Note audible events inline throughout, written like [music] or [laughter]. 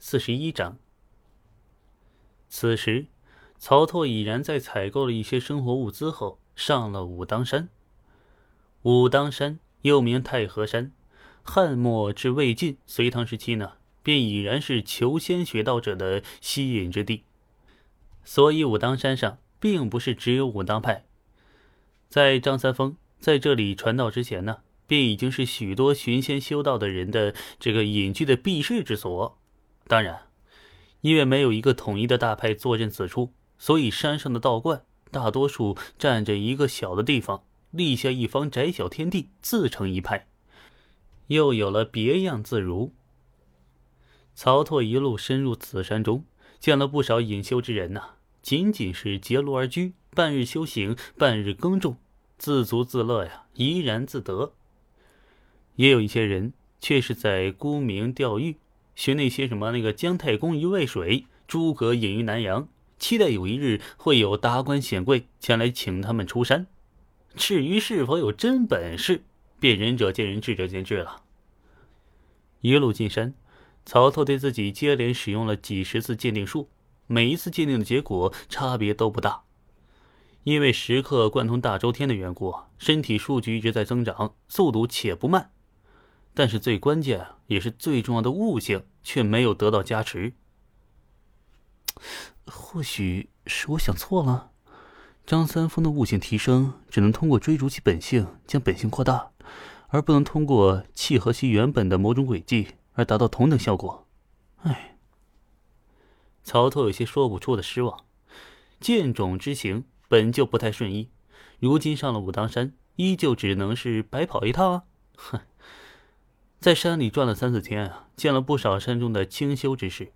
四十一章。此时，曹拓已然在采购了一些生活物资后，上了武当山。武当山又名太和山，汉末至魏晋、隋唐时期呢，便已然是求仙学道者的吸引之地。所以，武当山上并不是只有武当派。在张三丰在这里传道之前呢，便已经是许多寻仙修道的人的这个隐居的避世之所。当然，因为没有一个统一的大派坐镇此处，所以山上的道观大多数占着一个小的地方，立下一方窄小天地，自成一派，又有了别样自如。曹拓一路深入此山中，见了不少隐修之人呐，仅仅是结庐而居，半日修行，半日耕种，自足自乐呀，怡然自得。也有一些人却是在沽名钓誉。学那些什么那个姜太公一渭水，诸葛隐于南阳，期待有一日会有达官显贵前来请他们出山。至于是否有真本事，便仁者见仁，智者见智了。一路进山，曹操对自己接连使用了几十次鉴定术，每一次鉴定的结果差别都不大。因为时刻贯通大周天的缘故，身体数据一直在增长，速度且不慢。但是最关键也是最重要的悟性却没有得到加持。或许是我想错了，张三丰的悟性提升只能通过追逐其本性，将本性扩大，而不能通过契合其原本的某种轨迹而达到同等效果。唉，曹操有些说不出的失望。剑种之行本就不太顺意，如今上了武当山，依旧只能是白跑一趟啊！哼。在山里转了三四天啊，见了不少山中的清修之士。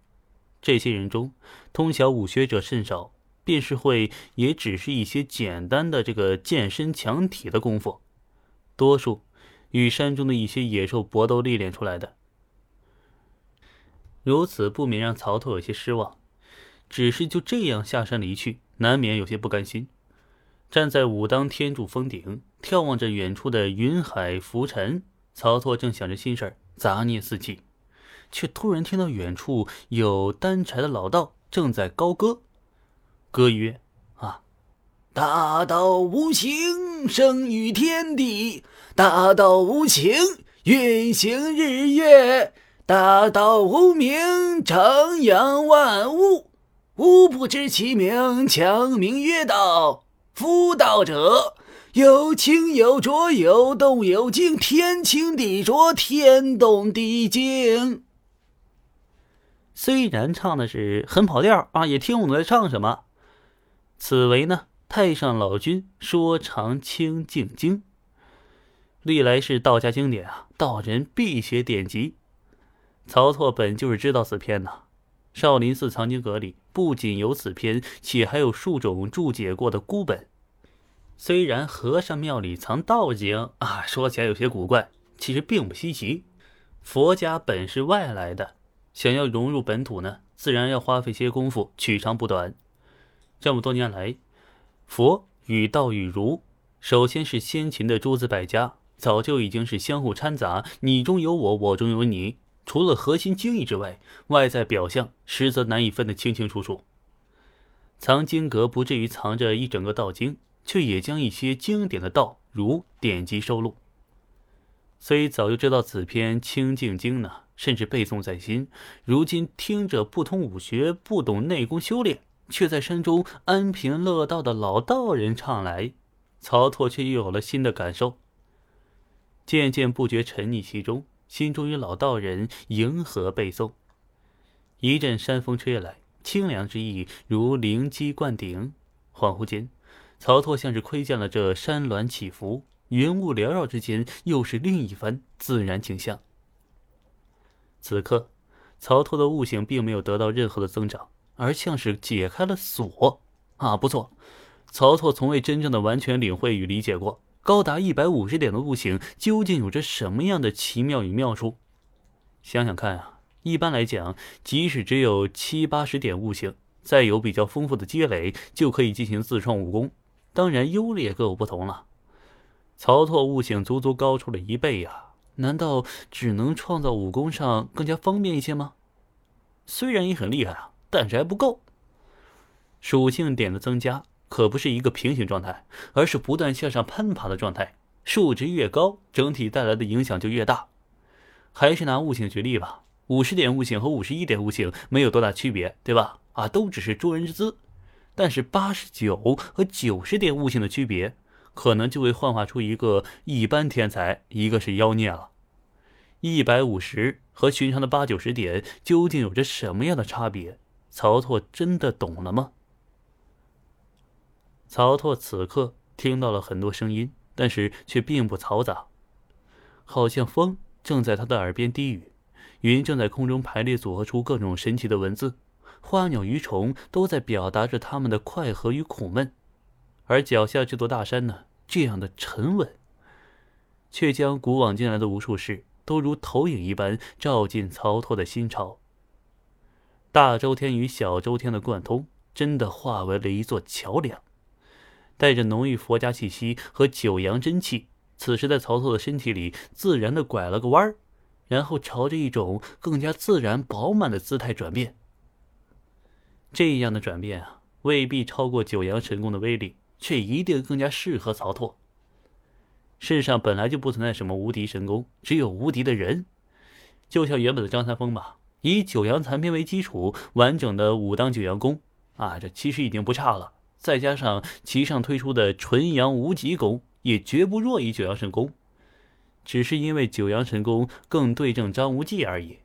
这些人中，通晓武学者甚少，便是会，也只是一些简单的这个健身强体的功夫，多数与山中的一些野兽搏斗历练出来的。如此不免让曹操有些失望，只是就这样下山离去，难免有些不甘心。站在武当天柱峰顶，眺望着远处的云海浮沉。曹操正想着心事儿，杂念四起，却突然听到远处有担柴的老道正在高歌。歌曰：“啊，大道无情，生于天地；大道无情，运行日月；大道无名，承养万物。吾不知其名，强名曰道。夫道者。”有清有浊，有动有静，天清地浊，天动地静。虽然唱的是很跑调啊，也听不懂在唱什么。此为呢，太上老君说长清净经，历来是道家经典啊，道人必学典籍。曹操本就是知道此篇呐，少林寺藏经阁里不仅有此篇，且还有数种注解过的孤本。虽然和尚庙里藏道经啊，说起来有些古怪，其实并不稀奇。佛家本是外来的，想要融入本土呢，自然要花费些功夫，取长补短。这么多年来，佛与道与儒，首先是先秦的诸子百家，早就已经是相互掺杂，你中有我，我中有你。除了核心经义之外，外在表象实则难以分得清清楚楚。藏经阁不至于藏着一整个道经。却也将一些经典的道儒典籍收录。虽早就知道此篇《清净经》呢，甚至背诵在心，如今听着不通武学、不懂内功修炼，却在山中安贫乐道的老道人唱来，曹拓却又有了新的感受。渐渐不觉沉溺其中，心中与老道人迎合背诵。一阵山风吹来，清凉之意如灵鸡灌顶，恍惚间。曹拓像是窥见了这山峦起伏、云雾缭绕之间，又是另一番自然景象。此刻，曹拓的悟性并没有得到任何的增长，而像是解开了锁。啊，不错，曹拓从未真正的完全领会与理解过高达一百五十点的悟性究竟有着什么样的奇妙与妙处。想想看啊，一般来讲，即使只有七八十点悟性，再有比较丰富的积累，就可以进行自创武功。当然，优劣各有不同了。曹拓悟性足足高出了一倍呀！难道只能创造武功上更加方便一些吗？虽然也很厉害啊，但是还不够。属性点的增加可不是一个平行状态，而是不断向上攀爬的状态。数值越高，整体带来的影响就越大。还是拿悟性举例吧，五十点悟性和五十一点悟性没有多大区别，对吧？啊，都只是捉人之姿。但是八十九和九十点悟性的区别，可能就会幻化出一个一般天才，一个是妖孽了。一百五十和寻常的八九十点究竟有着什么样的差别？曹拓真的懂了吗？曹拓此刻听到了很多声音，但是却并不嘈杂，好像风正在他的耳边低语，云正在空中排列组合出各种神奇的文字。花鸟鱼虫都在表达着他们的快和与苦闷，而脚下这座大山呢，这样的沉稳，却将古往今来的无数事都如投影一般照进曹拓的心潮。大周天与小周天的贯通，真的化为了一座桥梁，带着浓郁佛家气息和九阳真气，此时在曹拓的身体里自然的拐了个弯儿，然后朝着一种更加自然饱满的姿态转变。这样的转变啊，未必超过九阳神功的威力，却一定更加适合曹拓。世上本来就不存在什么无敌神功，只有无敌的人。就像原本的张三丰吧，以九阳残篇为基础，完整的武当九阳功啊，这其实已经不差了。再加上其上推出的纯阳无极功，也绝不弱于九阳神功，只是因为九阳神功更对症张无忌而已。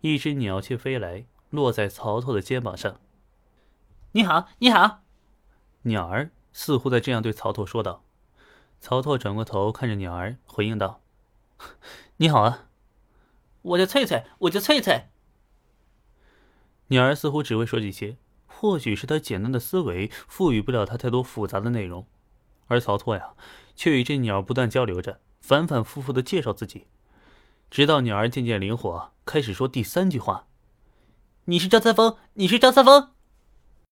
一只鸟雀飞来。落在曹操的肩膀上。你好，你好。鸟儿似乎在这样对曹操说道。曹操转过头看着鸟儿，回应道：“ [laughs] 你好啊，我叫翠翠，我叫翠翠。”鸟儿似乎只会说这些，或许是他简单的思维赋予不了他太多复杂的内容，而曹操呀，却与这鸟不断交流着，反反复复的介绍自己，直到鸟儿渐渐灵活，开始说第三句话。你是张三丰，你是张三丰。